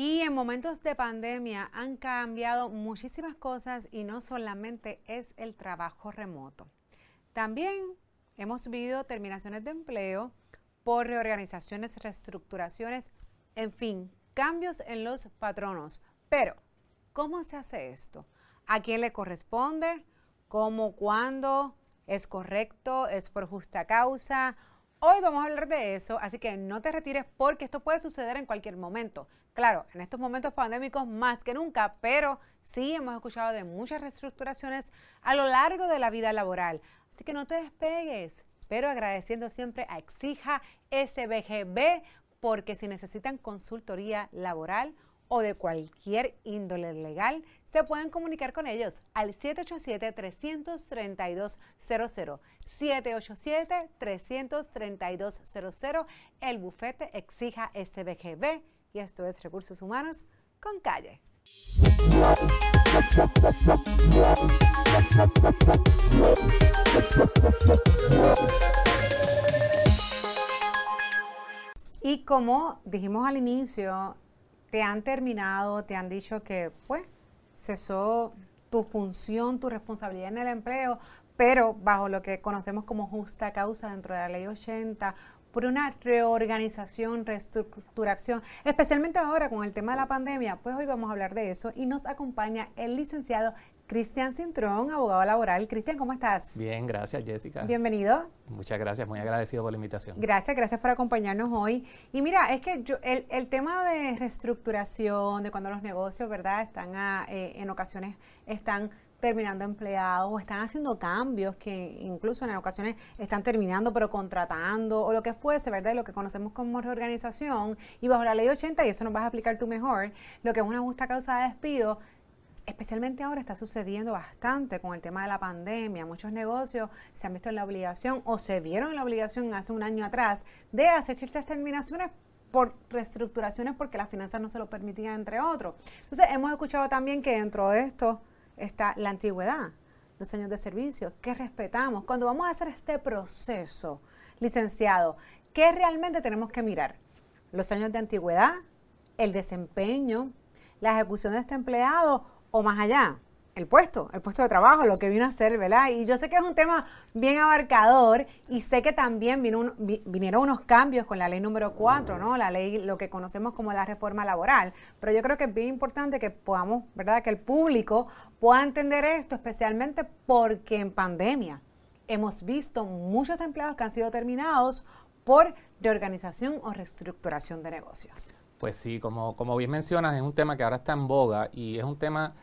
Y en momentos de pandemia han cambiado muchísimas cosas y no solamente es el trabajo remoto. También hemos vivido terminaciones de empleo por reorganizaciones, reestructuraciones, en fin, cambios en los patronos. Pero, ¿cómo se hace esto? ¿A quién le corresponde? ¿Cómo? ¿Cuándo? ¿Es correcto? ¿Es por justa causa? Hoy vamos a hablar de eso, así que no te retires porque esto puede suceder en cualquier momento. Claro, en estos momentos pandémicos más que nunca, pero sí hemos escuchado de muchas reestructuraciones a lo largo de la vida laboral. Así que no te despegues, pero agradeciendo siempre a Exija SBGB porque si necesitan consultoría laboral o de cualquier índole legal, se pueden comunicar con ellos al 787-332-00. 787-332-00. El bufete exija SBGB y esto es Recursos Humanos con calle. Y como dijimos al inicio, te han terminado, te han dicho que pues cesó tu función, tu responsabilidad en el empleo, pero bajo lo que conocemos como justa causa dentro de la ley 80, por una reorganización, reestructuración, especialmente ahora con el tema de la pandemia, pues hoy vamos a hablar de eso y nos acompaña el licenciado Cristian Cintrón, abogado laboral. Cristian, ¿cómo estás? Bien, gracias Jessica. Bienvenido. Muchas gracias, muy agradecido por la invitación. Gracias, gracias por acompañarnos hoy. Y mira, es que yo, el, el, tema de reestructuración, de cuando los negocios, ¿verdad?, están eh, en ocasiones, están terminando empleados o están haciendo cambios que incluso en ocasiones están terminando pero contratando o lo que fuese, ¿verdad? Lo que conocemos como reorganización y bajo la ley 80, y eso nos vas a explicar tú mejor, lo que es una justa causa de despido, especialmente ahora está sucediendo bastante con el tema de la pandemia. Muchos negocios se han visto en la obligación o se vieron en la obligación hace un año atrás de hacer ciertas terminaciones por reestructuraciones porque las finanzas no se lo permitían, entre otros. Entonces, hemos escuchado también que dentro de esto está la antigüedad, los años de servicio, que respetamos. Cuando vamos a hacer este proceso, licenciado, ¿qué realmente tenemos que mirar? Los años de antigüedad, el desempeño, la ejecución de este empleado o más allá, el puesto, el puesto de trabajo, lo que vino a hacer, ¿verdad? Y yo sé que es un tema bien abarcador y sé que también vino vinieron unos cambios con la ley número 4, ¿no? La ley, lo que conocemos como la reforma laboral. Pero yo creo que es bien importante que podamos, ¿verdad? Que el público pueda entender esto, especialmente porque en pandemia hemos visto muchos empleados que han sido terminados por reorganización o reestructuración de negocios. Pues sí, como, como bien mencionas, es un tema que ahora está en boga y es un tema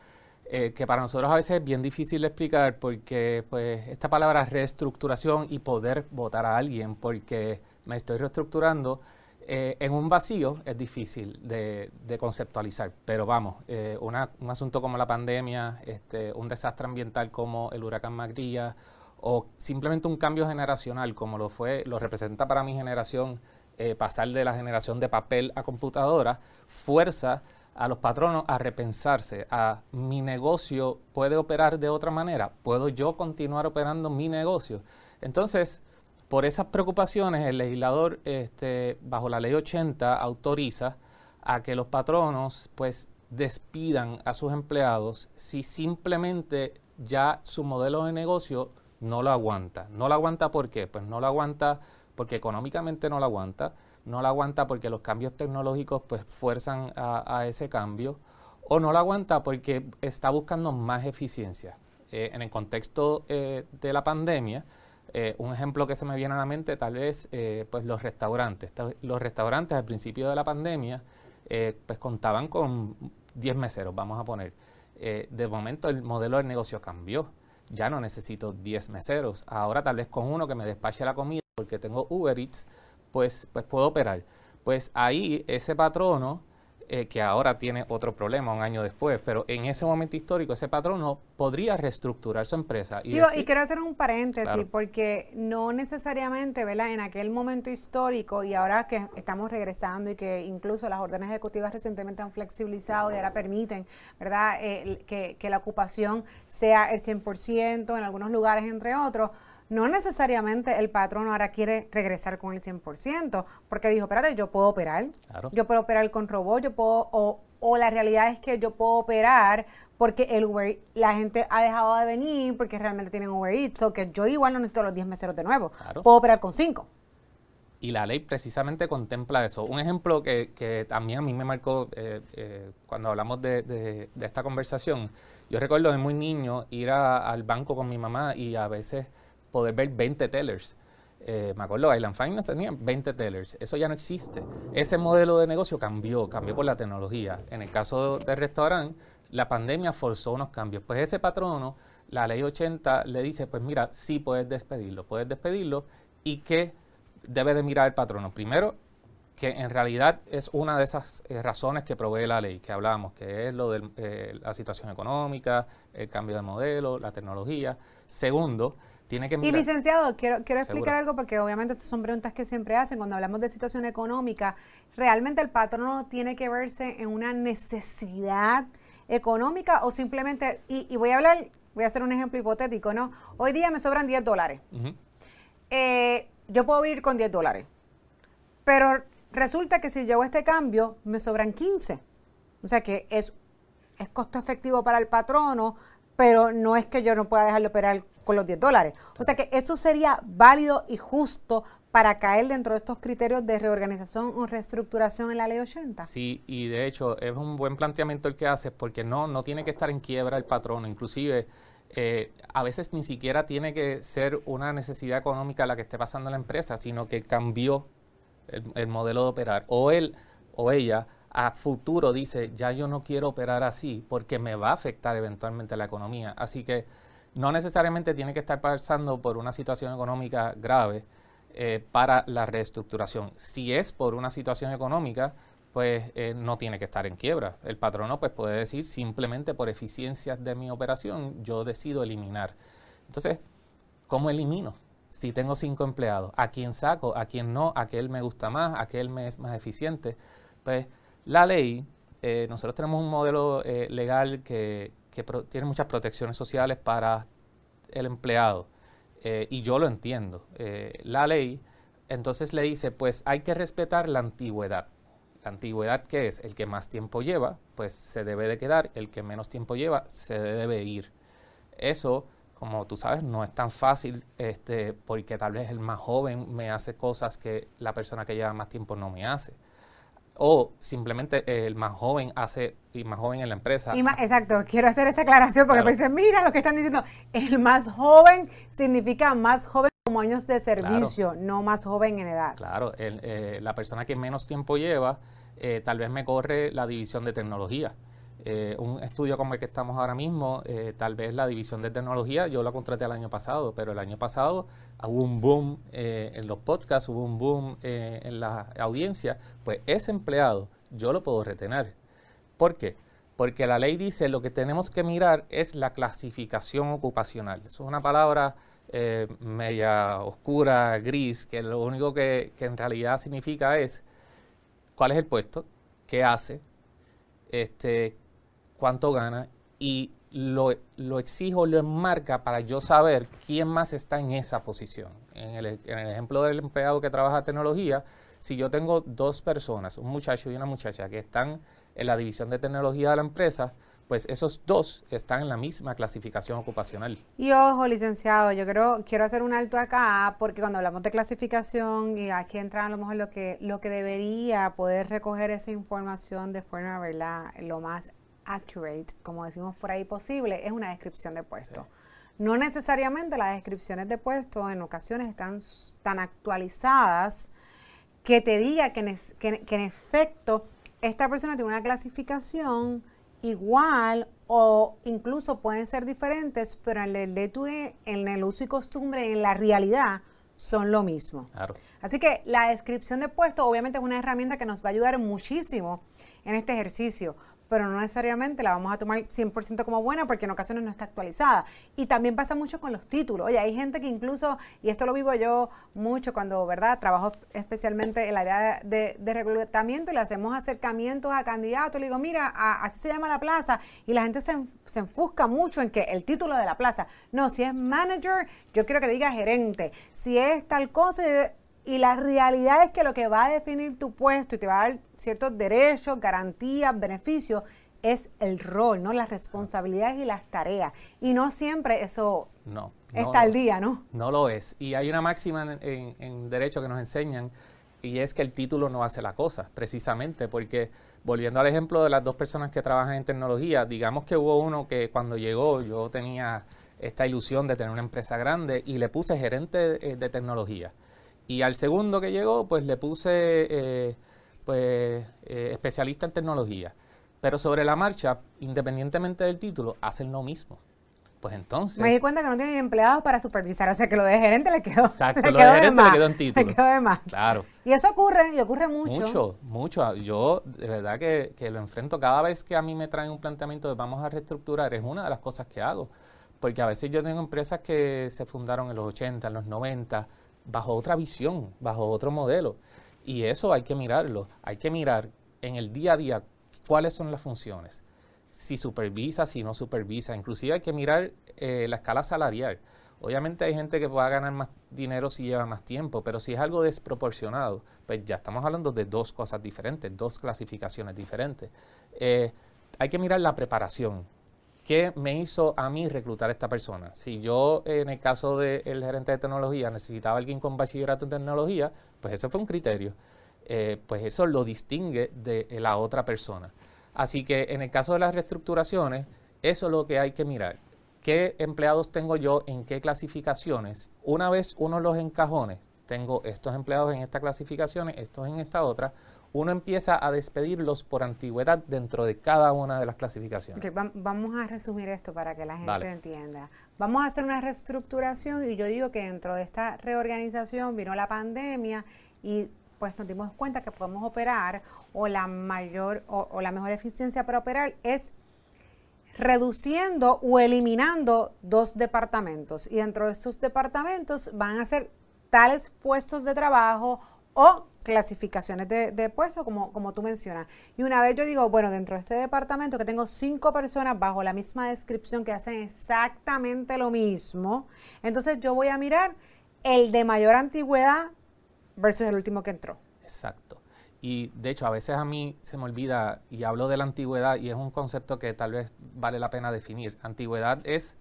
eh, que para nosotros a veces es bien difícil de explicar porque pues esta palabra reestructuración y poder votar a alguien porque me estoy reestructurando eh, en un vacío es difícil de, conceptualizar. Pero vamos, eh, un asunto como la pandemia, este, un desastre ambiental como el huracán Magrilla o simplemente un cambio generacional como lo fue, lo representa para mi generación eh, pasar de la generación de papel a computadora, fuerza a los patronos a repensarse, a mi negocio puede operar de otra manera, puedo yo continuar operando mi negocio. Entonces, por esas preocupaciones, el legislador, este, bajo la ley 80, autoriza a que los patronos, pues, despidan a sus empleados si simplemente ya su modelo de negocio no lo aguanta. No lo aguanta ¿por qué? Pues no lo aguanta porque económicamente no la aguanta, no la aguanta porque los cambios tecnológicos pues fuerzan a, ese cambio, o no la aguanta porque está buscando más eficiencia. Eh, en el contexto eh, de la pandemia, eh, un ejemplo que se me viene a la mente tal vez pues los restaurantes. Los restaurantes al principio de la pandemia pues contaban con 10 meseros, vamos a poner. de momento el modelo de negocio cambió. Ya no necesito 10 meseros. Ahora tal vez con uno que me despache la comida porque tengo Uber Eats, pues, pues puedo operar. Pues ahí ese patrono, eh, que ahora tiene otro problema un año después, pero en ese momento histórico ese patrono podría reestructurar su empresa. Y, y quiero hacer un paréntesis, porque no necesariamente, ¿verdad? En aquel momento histórico y ahora que estamos regresando y que incluso las órdenes ejecutivas recientemente han flexibilizado y ahora permiten, ¿verdad? Eh, que, que la ocupación sea el 100% en algunos lugares, entre otros no necesariamente el patrón ahora quiere regresar con el 100%, porque dijo, espérate, yo puedo operar, yo puedo operar con robot, yo puedo, o, o, la realidad es que yo puedo operar porque el la gente ha dejado de venir porque realmente tienen overeat, o que yo igual no necesito los 10 meseros de nuevo, puedo operar con 5 y la ley precisamente contempla eso. Un ejemplo que, que también a mí me marcó eh, eh, cuando hablamos de, de, esta conversación, yo recuerdo de muy niño ir al banco con mi mamá y a veces poder ver 20 tellers. Eh, me acuerdo, Island Finance tenía 20 tellers. Eso ya no existe. Ese modelo de negocio cambió, cambió por la tecnología. En el caso del restaurante, la pandemia forzó unos cambios. Pues ese patrono, la ley 80, le dice, pues mira, sí puedes despedirlo, puedes despedirlo y que debe de mirar el patrono. Primero, que en realidad es una de esas eh, razones que provee la ley que hablábamos, que es lo de eh, la situación económica, el cambio de modelo, la tecnología. Segundo, tiene que mirar. Y licenciado, quiero, quiero explicar algo porque obviamente estas son preguntas que siempre hacen cuando hablamos de situación económica. Realmente el patrono tiene que verse en una necesidad económica o simplemente, y, voy a hablar, voy a hacer un ejemplo hipotético, ¿no? Hoy día me sobran 10 dólares yo puedo vivir con 10 dólares. Pero resulta que si yo hago este cambio, me sobran 15. O sea que es, es costo efectivo para el patrono, pero no es que yo no pueda dejarlo operar con los 10 dólares. O sea que eso sería válido y justo para caer dentro de estos criterios de reorganización o reestructuración en la ley 80. Sí, y de hecho es un buen planteamiento el que haces porque no, no tiene que estar en quiebra el patrono. Inclusive eh, a veces ni siquiera tiene que ser una necesidad económica la que esté pasando la empresa, sino que cambió el, modelo de operar. O él o ella a futuro dice, ya yo no quiero operar así porque me va a afectar eventualmente la economía. Así que no necesariamente tiene que estar pasando por una situación económica grave eh, para la reestructuración. Si es por una situación económica, pues eh, no tiene que estar en quiebra. El patrono pues puede decir simplemente por eficiencias de mi operación yo decido eliminar. Entonces, ¿cómo elimino? Si tengo cinco empleados, ¿a quién saco? ¿A quién no? ¿A él me gusta más? ¿A él me es más eficiente? Pues la ley, eh, nosotros tenemos un modelo legal que, tiene muchas protecciones sociales para el empleado y yo lo entiendo. la ley entonces le dice, pues hay que respetar la antigüedad antigüedad, que es? El que más tiempo lleva, pues se debe de quedar, el que menos tiempo lleva, se debe ir. Eso, como tú sabes, no es tan fácil, este, porque tal vez el más joven me hace cosas que la persona que lleva más tiempo no me hace. O simplemente el más joven hace, y más joven en la empresa. exacto, quiero hacer esa aclaración porque me dicen, mira lo que están diciendo, el más joven significa más joven como años de servicio, no más joven en edad. Claro, eh, la persona que menos tiempo lleva, eh, tal vez me corre la división de tecnología. Eh, un estudio como el que estamos ahora mismo, eh, tal vez la división de tecnología, yo la contraté el año pasado, pero el año pasado hubo un boom en los podcasts, hubo un boom en la audiencia, pues ese empleado yo lo puedo retener. ¿Por qué? Porque la ley dice lo que tenemos que mirar es la clasificación ocupacional. es una palabra media oscura, gris, que lo único que en realidad significa es cuál es el puesto, qué hace, este, cuánto gana y lo, lo, exijo, lo enmarca para yo saber quién más está en esa posición. En el, en el ejemplo del empleado que trabaja tecnología, si yo tengo dos personas, un muchacho y una muchacha que están en la división de tecnología de la empresa, pues esos dos están en la misma clasificación ocupacional. Y ojo, licenciado, yo creo, quiero hacer un alto acá, porque cuando hablamos de clasificación, y aquí entra a lo mejor lo que, lo que debería poder recoger esa información de forma, ¿verdad?, lo más accurate, como decimos por ahí posible, es una descripción de puesto. No necesariamente las descripciones de puesto en ocasiones están tan actualizadas que te diga que en efecto esta persona tiene una clasificación igual o incluso pueden ser diferentes, pero en el de tu, en el uso y costumbre, en la realidad, son lo mismo. Así que la descripción de puesto obviamente es una herramienta que nos va a ayudar muchísimo en este ejercicio. Pero no necesariamente la vamos a tomar 100% como buena porque en ocasiones no está actualizada. Y también pasa mucho con los títulos. Oye, hay gente que incluso, y esto lo vivo yo mucho cuando, ¿verdad? Trabajo especialmente en el área de, reclutamiento y le hacemos acercamientos a candidatos. Le digo, mira, así se llama la plaza. Y la gente se, se enfusca mucho en que el título de la plaza. No, si es manager, yo quiero que diga gerente. Si es tal cosa, y la realidad es que lo que va a definir tu puesto y te va a dar ciertos derechos, garantías, beneficios, es el rol, ¿no? Las responsabilidades y las tareas. Y no siempre eso no, está al día, ¿no? No lo es. Y hay una máxima en, derecho que nos enseñan y es que el título no hace la cosa, precisamente, porque volviendo al ejemplo de las dos personas que trabajan en tecnología, digamos que hubo uno que cuando llegó yo tenía esta ilusión de tener una empresa grande y le puse gerente de, tecnología. Y al segundo que llegó, pues le puse eh, pues, eh, especialista en tecnología. Pero sobre la marcha, independientemente del título, hacen lo mismo. Pues entonces. Me di cuenta que no tienen empleados para supervisar, o sea que lo de gerente le quedó. Exacto, lo de gerente le quedó en título. Le quedó de más. Claro. Y eso ocurre, y ocurre mucho. Mucho, mucho. Yo de verdad que, que lo enfrento cada vez que a mí me traen un planteamiento de vamos a reestructurar, es una de las cosas que hago. Porque a veces yo tengo empresas que se fundaron en los 80, en los 90, bajo otra visión, bajo otro modelo. Y eso hay que mirarlo. Hay que mirar en el día a día cuáles son las funciones. Si supervisa, si no supervisa. Inclusive hay que mirar eh, la escala salarial. Obviamente hay gente que pueda ganar más dinero si lleva más tiempo, pero si es algo desproporcionado, pues ya estamos hablando de dos cosas diferentes, dos clasificaciones diferentes. Eh, hay que mirar la preparación. ¿Qué me hizo a mí reclutar a esta persona? Si yo, en el caso del gerente de tecnología, necesitaba alguien con bachillerato en tecnología, pues eso fue un criterio. Eh, pues eso lo distingue de la otra persona. Así que en el caso de las reestructuraciones, eso es lo que hay que mirar. ¿Qué empleados tengo yo en qué clasificaciones? Una vez uno los encajones, tengo estos empleados en estas clasificaciones, estos en esta otra, uno empieza a despedirlos por antigüedad dentro de cada una de las clasificaciones. vamos a resumir esto para que la gente entienda. Vamos a hacer una reestructuración y yo digo que dentro de esta reorganización vino la pandemia y pues nos dimos cuenta que podemos operar o la mayor o la mejor eficiencia para operar es reduciendo o eliminando dos departamentos y dentro de estos departamentos van a ser tales puestos de trabajo o clasificaciones de, puestos, como, como tú mencionas. Y una vez yo digo, bueno, dentro de este departamento que tengo cinco personas bajo la misma descripción que hacen exactamente lo mismo, entonces yo voy a mirar el de mayor antigüedad versus el último que entró. Exacto. Y de hecho, a veces a mí se me olvida y hablo de la antigüedad y es un concepto que tal vez vale la pena definir. Antigüedad es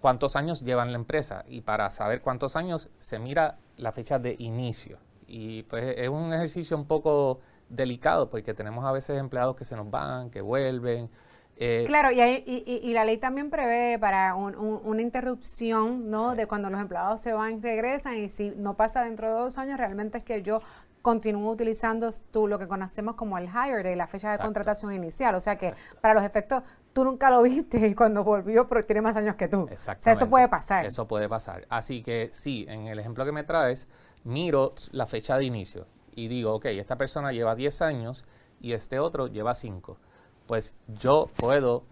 cuántos años llevan la empresa y para saber cuántos años se mira la fecha de inicio. Y pues es un ejercicio un poco delicado porque tenemos a veces empleados que se nos van, que vuelven. Eh, claro, y, y, la ley también prevé para una interrupción ¿no? de cuando los empleados se van y regresan y si no pasa dentro de dos años, realmente es que yo continúo utilizando tú lo que conocemos como el hire day, la fecha de contratación inicial. O sea que para los efectos, tú nunca lo viste y cuando volvió, pero tiene más años que tú. Exactamente. O sea, eso puede pasar. Eso puede pasar. Así que sí, en el ejemplo que me traes, miro la fecha de inicio y digo, ok, esta persona lleva 10 años y este otro lleva 5. Pues yo puedo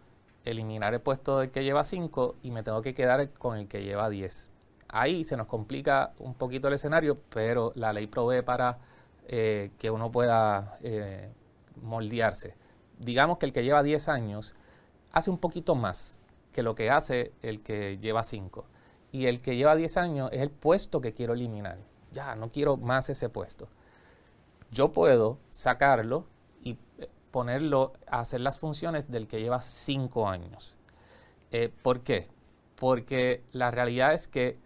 eliminar el puesto del que lleva 5 y me tengo que quedar con el que lleva 10. Ahí se nos complica un poquito el escenario, pero la ley provee para eh, que uno pueda eh, moldearse. Digamos que el que lleva 10 años hace un poquito más que lo que hace el que lleva 5. Y el que lleva 10 años es el puesto que quiero eliminar ya no quiero más ese puesto. Yo puedo sacarlo y eh, ponerlo a hacer las funciones del que lleva cinco años. Eh, ¿Por qué? Porque la realidad es que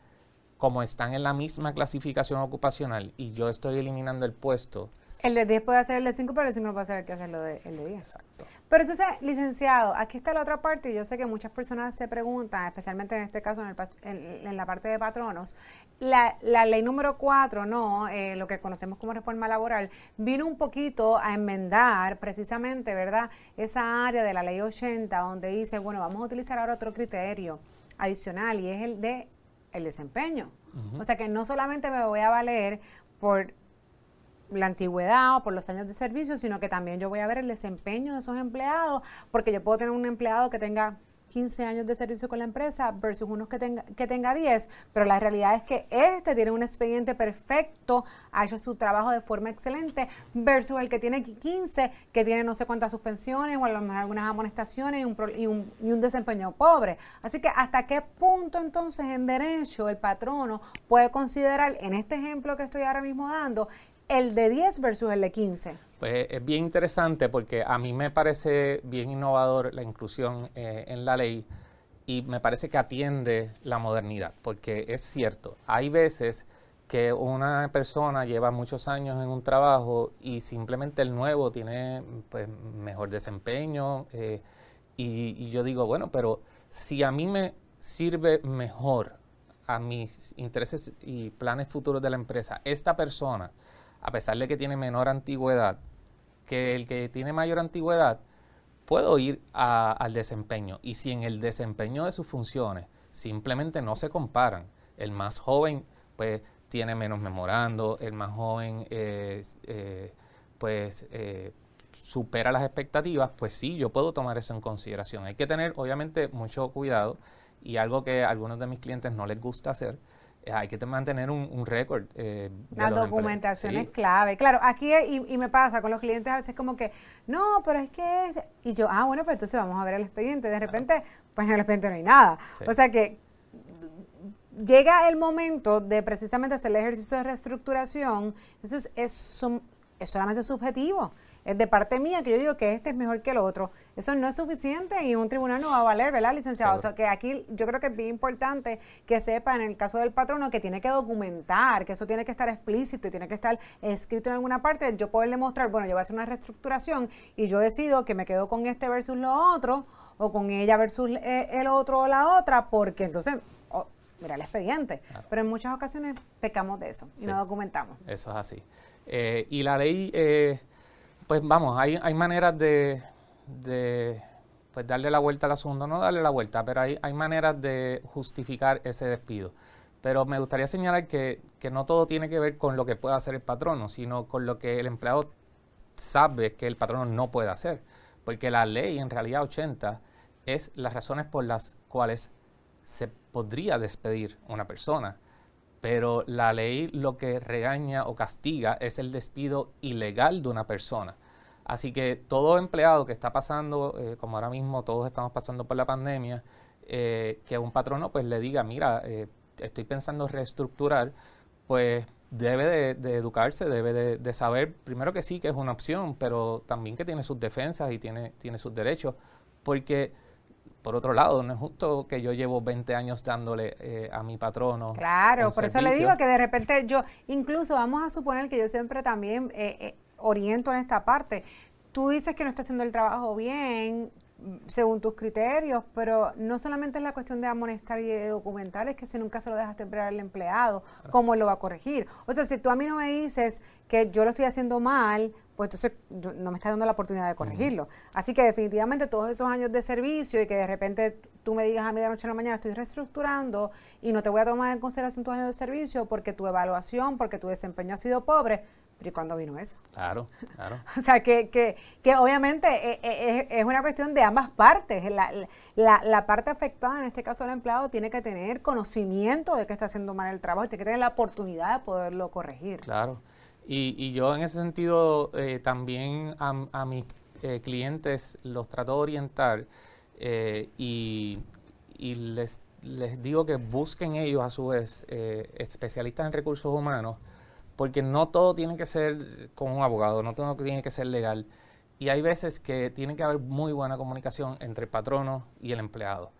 como están en la misma clasificación ocupacional y yo estoy eliminando el puesto. El de 10 puede hacer el de 5, pero el 5 no puede hacer el que hace el de 10. Exacto. Pero entonces, licenciado, aquí está la otra parte, y yo sé que muchas personas se preguntan, especialmente en este caso en, la parte de patronos, la, ley número 4, ¿no? Eh, lo que conocemos como reforma laboral, vino un poquito a enmendar precisamente, ¿verdad? Esa área de la ley 80, donde dice, bueno, vamos a utilizar ahora otro criterio adicional, y es el de el desempeño. O sea que no solamente me voy a valer por la antigüedad o por los años de servicio, sino que también yo voy a ver el desempeño de esos empleados, porque yo puedo tener un empleado que tenga 15 años de servicio con la empresa versus unos que tenga, que tenga 10, pero la realidad es que este tiene un expediente perfecto, ha hecho su trabajo de forma excelente, versus el que tiene 15, que tiene no sé cuántas suspensiones o a lo mejor algunas amonestaciones y un, y un, y un desempeño pobre. Así que hasta qué punto entonces en derecho el patrono puede considerar, en este ejemplo que estoy ahora mismo dando, el de 10 versus el de 15? Pues es bien interesante porque a mí me parece bien innovador la inclusión eh, en la ley y me parece que atiende la modernidad, porque es cierto, hay veces que una persona lleva muchos años en un trabajo y simplemente el nuevo tiene pues, mejor desempeño eh, y yo digo, bueno, pero si a mí me sirve mejor a mis intereses y planes futuros de la empresa, esta persona, a pesar de que tiene menor antigüedad que el que tiene mayor antigüedad, puedo ir al desempeño. Y si en el desempeño de sus funciones simplemente no se comparan, el más joven pues tiene menos memorando, el más joven eh, eh, pues eh, supera las expectativas, pues sí, yo puedo tomar eso en consideración. Hay que tener obviamente mucho cuidado y algo que a algunos de mis clientes no les gusta hacer hay que mantener un, récord. Eh, La documentación es clave. Claro, aquí y, me pasa con los clientes a veces como que, no, pero es que... Y yo, ah, bueno, pues entonces vamos a ver el expediente. De repente, pues en el expediente no hay nada. O sea que llega el momento de precisamente hacer el ejercicio de reestructuración, entonces es, es solamente subjetivo es de parte mía que yo digo que este es mejor que el otro. Eso no es suficiente y un tribunal no va a valer, ¿verdad, licenciado? O sea, que aquí yo creo que es bien importante que sepa en el caso del patrono que tiene que documentar, que eso tiene que estar explícito y tiene que estar escrito en alguna parte. Yo puedo demostrar, bueno, yo voy a hacer una reestructuración y yo decido que me quedo con este versus lo otro o con ella versus eh, el otro o la otra, porque entonces oh, mira el expediente. Pero en muchas ocasiones pecamos de eso y no documentamos. Eso es así. Eh, y la ley eh, pues vamos, hay, hay maneras de, pues darle la vuelta al asunto, no darle la vuelta, pero hay, hay maneras de justificar ese despido. Pero me gustaría señalar que, que no todo tiene que ver con lo que pueda hacer el patrono, sino con lo que el empleado sabe que el patrono no puede hacer. Porque la ley, en realidad 80, es las razones por las cuales se podría despedir una persona. Pero la ley lo que regaña o castiga es el despido ilegal de una persona. Así que todo empleado que está pasando, eh, como ahora mismo todos estamos pasando por la pandemia, eh, que un patrono pues le diga, mira, eh, estoy pensando reestructurar, pues debe de, educarse, debe de, de, saber primero que sí, que es una opción, pero también que tiene sus defensas y tiene, tiene sus derechos, porque por otro lado, no es justo que yo llevo 20 años dándole eh, a mi patrono. Claro, por eso le digo que de repente yo, incluso vamos a suponer que yo siempre también eh, eh, oriento en esta parte. Tú dices que no está haciendo el trabajo bien, según tus criterios, pero no solamente es la cuestión de amonestar y de documentar, es que si nunca se lo dejas temperar al empleado, ¿cómo lo va a corregir? O sea, si tú a mí no me dices que yo lo estoy haciendo mal, pues entonces no me estás dando la oportunidad de corregirlo. Así que definitivamente todos esos años de servicio y que de repente tú me digas a mí de noche a la mañana estoy reestructurando y no te voy a tomar en consideración tus años de servicio porque tu evaluación, porque tu desempeño ha sido pobre, pero ¿y cuándo vino eso? Claro, claro. o sea, que, que, que obviamente eh, eh, es, una cuestión de ambas partes. La, la, la, parte afectada, en este caso el empleado, tiene que tener conocimiento de que está haciendo mal el trabajo y tiene que tener la oportunidad de poderlo corregir. Claro. Y, y yo en ese sentido eh, también a, a mis clientes los trato de orientar y, y les, les digo que busquen ellos a su vez especialistas en recursos humanos porque no todo tiene que ser con un abogado, no todo tiene que ser legal. Y hay veces que tiene que haber muy buena comunicación entre el patrono y el empleado.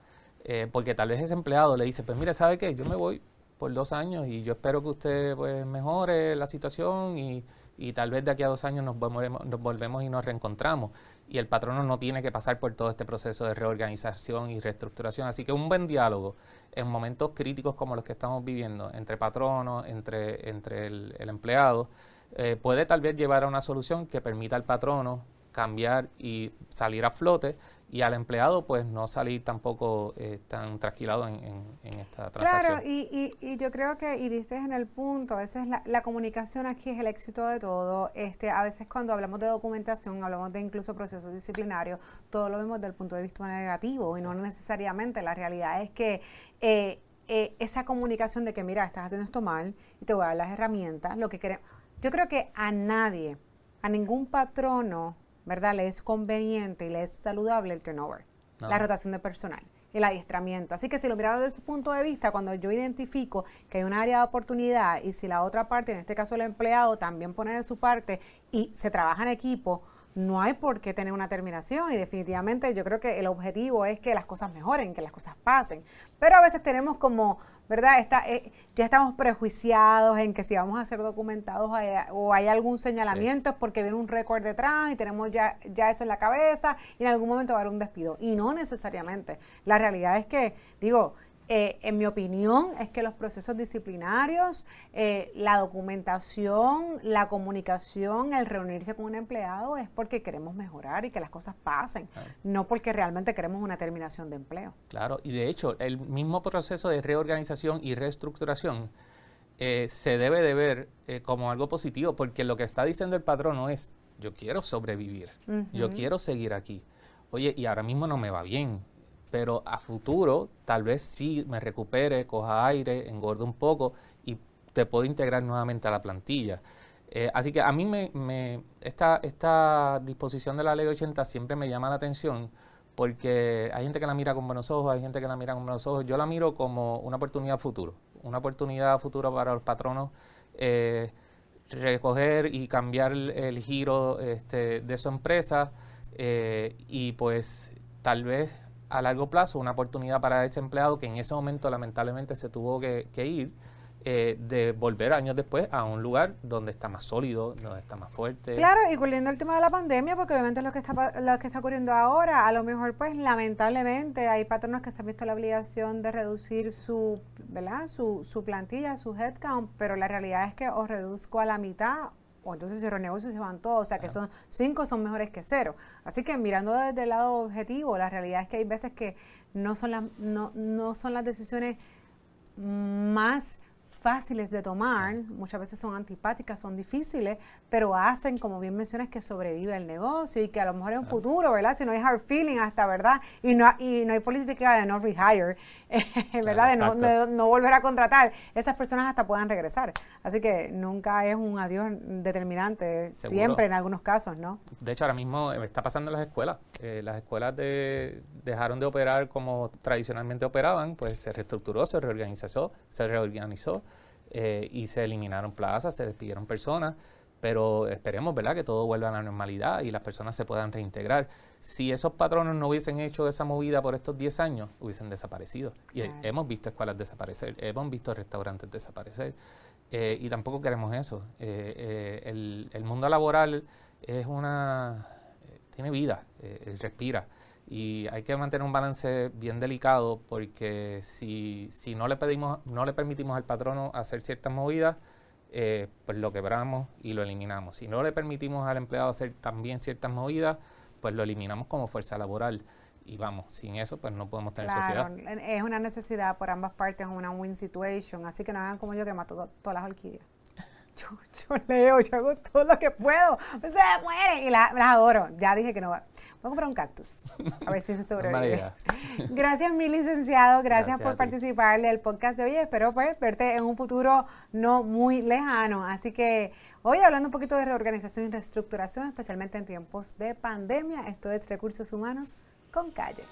Eh, porque tal vez ese empleado le dice, pues mire, ¿sabe qué? Yo me voy por dos años y yo espero que usted pues, mejore la situación y, y tal vez de aquí a dos años nos volvemos, nos volvemos y nos reencontramos. Y el patrono no tiene que pasar por todo este proceso de reorganización y reestructuración. Así que un buen diálogo en momentos críticos como los que estamos viviendo, entre patronos, entre, entre el, empleado, eh, puede tal vez llevar a una solución que permita al patrono cambiar y salir a flote y al empleado pues no salir tampoco eh, tan trasquilado en, esta transacción. Claro, y, y, yo creo que, y dices en el punto, a veces la, comunicación aquí es el éxito de todo, este, a veces cuando hablamos de documentación, hablamos de incluso procesos disciplinarios, todo lo vemos desde el punto de vista negativo y no necesariamente, la realidad es que... Eh, eh, esa comunicación de que, mira, estás haciendo esto mal y te voy a dar las herramientas, lo que queremos. Yo creo que a nadie, a ningún patrono, ¿verdad? Le es conveniente y le es saludable el turnover, la rotación de personal, el adiestramiento. Así que si lo miramos desde ese punto de vista, cuando yo identifico que hay un área de oportunidad y si la otra parte, en este caso el empleado, también pone de su parte y se trabaja en equipo, no hay por qué tener una terminación y definitivamente yo creo que el objetivo es que las cosas mejoren, que las cosas pasen. Pero a veces tenemos como, ¿verdad? Está, eh, ya estamos prejuiciados en que si vamos a ser documentados o hay algún señalamiento es porque viene un récord detrás y tenemos ya, ya eso en la cabeza y en algún momento va a haber un despido. Y no necesariamente. La realidad es que, digo, eh, en mi opinión, es que los procesos disciplinarios, eh, la documentación, la comunicación, el reunirse con un empleado es porque queremos mejorar y que las cosas pasen, no porque realmente queremos una terminación de empleo. Claro, y de hecho, el mismo proceso de reorganización y reestructuración eh, se debe de ver como algo positivo, porque lo que está diciendo el patrono es, yo quiero sobrevivir, yo quiero seguir aquí. Oye, y ahora mismo no me va bien, pero a futuro tal vez sí me recupere, coja aire, engorde un poco y te puedo integrar nuevamente a la plantilla. Eh, así que a mí me, esta, esta disposición de la ley 80 siempre me llama la atención porque hay gente que la mira con buenos ojos, hay gente que la mira con buenos ojos. Yo la miro como una oportunidad futuro, una oportunidad futuro para los patronos eh, recoger y cambiar el, giro este, de su empresa eh, y pues tal vez a largo plazo una oportunidad para ese empleado que en ese momento lamentablemente se tuvo que, ir, eh, de volver años después a un lugar donde está más sólido, donde está más fuerte. Claro, y volviendo al tema de la pandemia, porque obviamente lo que está, lo que está ocurriendo ahora, a lo mejor pues lamentablemente hay patronos que se han visto la obligación de reducir su, ¿verdad? Su, su plantilla, su headcount, pero la realidad es que o reduzco a la mitad o entonces cierro negocio y se van todos. O sea que son cinco son mejores que cero. Así que mirando desde el lado objetivo, la realidad es que hay veces que no son las, no, no son las decisiones más fáciles de tomar, muchas veces son antipáticas, son difíciles, pero hacen, como bien mencionas, que sobrevive el negocio y que a lo mejor en un futuro, ¿verdad? Si no hay hard feeling hasta, ¿verdad? Y no, y no hay política de no rehire, ¿verdad? de, no, no, volver a contratar, esas personas hasta puedan regresar. Así que nunca es un adiós determinante, siempre en algunos casos, ¿no? De hecho, ahora mismo eh, está pasando en las escuelas. Eh, las escuelas de, dejaron de operar como tradicionalmente operaban, pues se reestructuró, se reorganizó, se reorganizó eh, y se eliminaron plazas, se despidieron personas, pero esperemos, ¿verdad?, que todo vuelva a la normalidad y las personas se puedan reintegrar. Si esos patronos no hubiesen hecho esa movida por estos 10 años, hubiesen desaparecido. Y hemos visto escuelas desaparecer, hemos visto restaurantes desaparecer, eh, y tampoco queremos eso. Eh, el, el, mundo laboral es una... tiene vida, respira y hay que mantener un balance bien delicado porque si, si no le pedimos, no le permitimos al patrono hacer ciertas movidas, eh, pues lo quebramos y lo eliminamos. Si no le permitimos al empleado hacer también ciertas movidas, pues lo eliminamos como fuerza laboral. Y vamos, sin eso, pues no podemos tener claro, sociedad. Es una necesidad por ambas partes, una win situation. Así que no hagan como yo que mato todas las orquídeas. Yo, leo, yo hago todo lo que puedo. Se mueren y las adoro. Ya dije que no va. Voy a comprar un cactus. A ver si me sobrevive. gracias, mi licenciado. Gracias, por participar del podcast de hoy. Espero pues, verte en un futuro no muy lejano. Así que hoy hablando un poquito de reorganización y reestructuración, especialmente en tiempos de pandemia. Esto es Recursos Humanos con Calle.